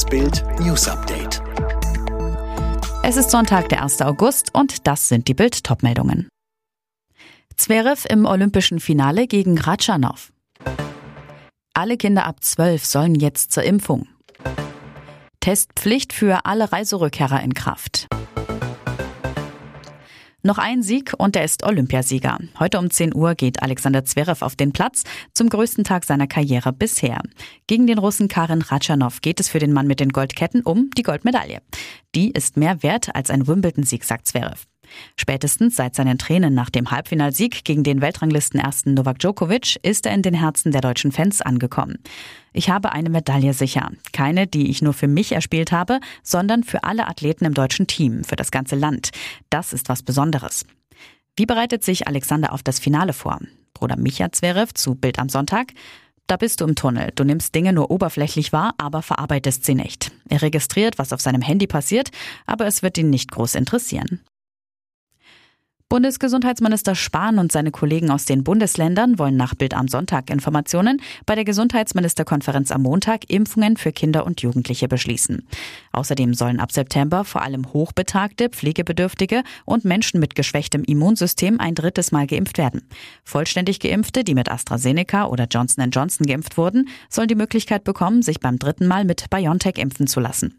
Das Bild News Update. Es ist Sonntag, der 1. August und das sind die Bild Topmeldungen. Zverev im olympischen Finale gegen Ratschanow. Alle Kinder ab 12 sollen jetzt zur Impfung. Testpflicht für alle Reiserückkehrer in Kraft. Noch ein Sieg und er ist Olympiasieger. Heute um 10 Uhr geht Alexander Zverev auf den Platz zum größten Tag seiner Karriere bisher. Gegen den Russen Karin Ratschanow geht es für den Mann mit den Goldketten um die Goldmedaille. Die ist mehr wert als ein Wimbledon-Sieg, sagt Zverev. Spätestens seit seinen Tränen nach dem Halbfinalsieg gegen den Weltranglisten-Ersten Novak Djokovic ist er in den Herzen der deutschen Fans angekommen. Ich habe eine Medaille sicher. Keine, die ich nur für mich erspielt habe, sondern für alle Athleten im deutschen Team, für das ganze Land. Das ist was Besonderes. Wie bereitet sich Alexander auf das Finale vor? Bruder Micha Zverev zu Bild am Sonntag. Da bist du im Tunnel. Du nimmst Dinge nur oberflächlich wahr, aber verarbeitest sie nicht. Er registriert, was auf seinem Handy passiert, aber es wird ihn nicht groß interessieren. Bundesgesundheitsminister Spahn und seine Kollegen aus den Bundesländern wollen nach Bild am Sonntag Informationen bei der Gesundheitsministerkonferenz am Montag Impfungen für Kinder und Jugendliche beschließen. Außerdem sollen ab September vor allem Hochbetagte, Pflegebedürftige und Menschen mit geschwächtem Immunsystem ein drittes Mal geimpft werden. Vollständig Geimpfte, die mit AstraZeneca oder Johnson Johnson geimpft wurden, sollen die Möglichkeit bekommen, sich beim dritten Mal mit BioNTech impfen zu lassen.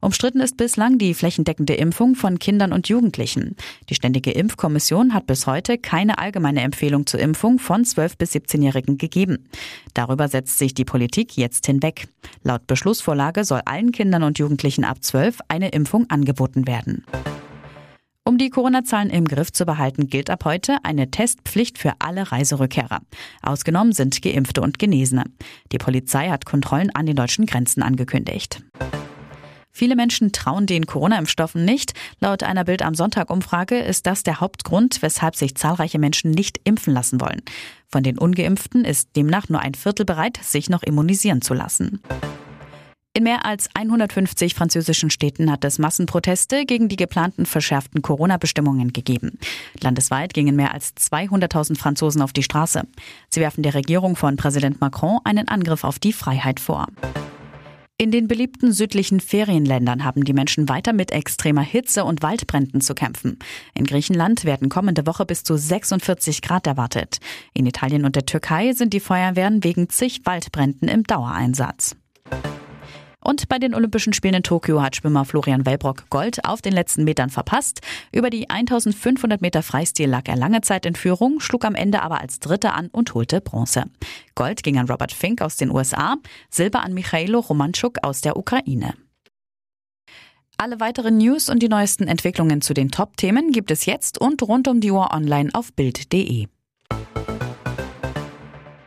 Umstritten ist bislang die flächendeckende Impfung von Kindern und Jugendlichen. Die Ständige Impfkommission hat bis heute keine allgemeine Empfehlung zur Impfung von 12- bis 17-Jährigen gegeben. Darüber setzt sich die Politik jetzt hinweg. Laut Beschlussvorlage soll allen Kindern und Jugendlichen ab 12 eine Impfung angeboten werden. Um die Corona-Zahlen im Griff zu behalten, gilt ab heute eine Testpflicht für alle Reiserückkehrer. Ausgenommen sind Geimpfte und Genesene. Die Polizei hat Kontrollen an den deutschen Grenzen angekündigt. Viele Menschen trauen den Corona-Impfstoffen nicht. Laut einer Bild am Sonntag-Umfrage ist das der Hauptgrund, weshalb sich zahlreiche Menschen nicht impfen lassen wollen. Von den Ungeimpften ist demnach nur ein Viertel bereit, sich noch immunisieren zu lassen. In mehr als 150 französischen Städten hat es Massenproteste gegen die geplanten verschärften Corona-Bestimmungen gegeben. Landesweit gingen mehr als 200.000 Franzosen auf die Straße. Sie werfen der Regierung von Präsident Macron einen Angriff auf die Freiheit vor. In den beliebten südlichen Ferienländern haben die Menschen weiter mit extremer Hitze und Waldbränden zu kämpfen. In Griechenland werden kommende Woche bis zu 46 Grad erwartet. In Italien und der Türkei sind die Feuerwehren wegen zig Waldbränden im Dauereinsatz. Und bei den Olympischen Spielen in Tokio hat Schwimmer Florian Wellbrock Gold auf den letzten Metern verpasst. Über die 1500 Meter Freistil lag er lange Zeit in Führung, schlug am Ende aber als Dritter an und holte Bronze. Gold ging an Robert Fink aus den USA, Silber an Michailo Romanchuk aus der Ukraine. Alle weiteren News und die neuesten Entwicklungen zu den Top-Themen gibt es jetzt und rund um die Uhr online auf Bild.de.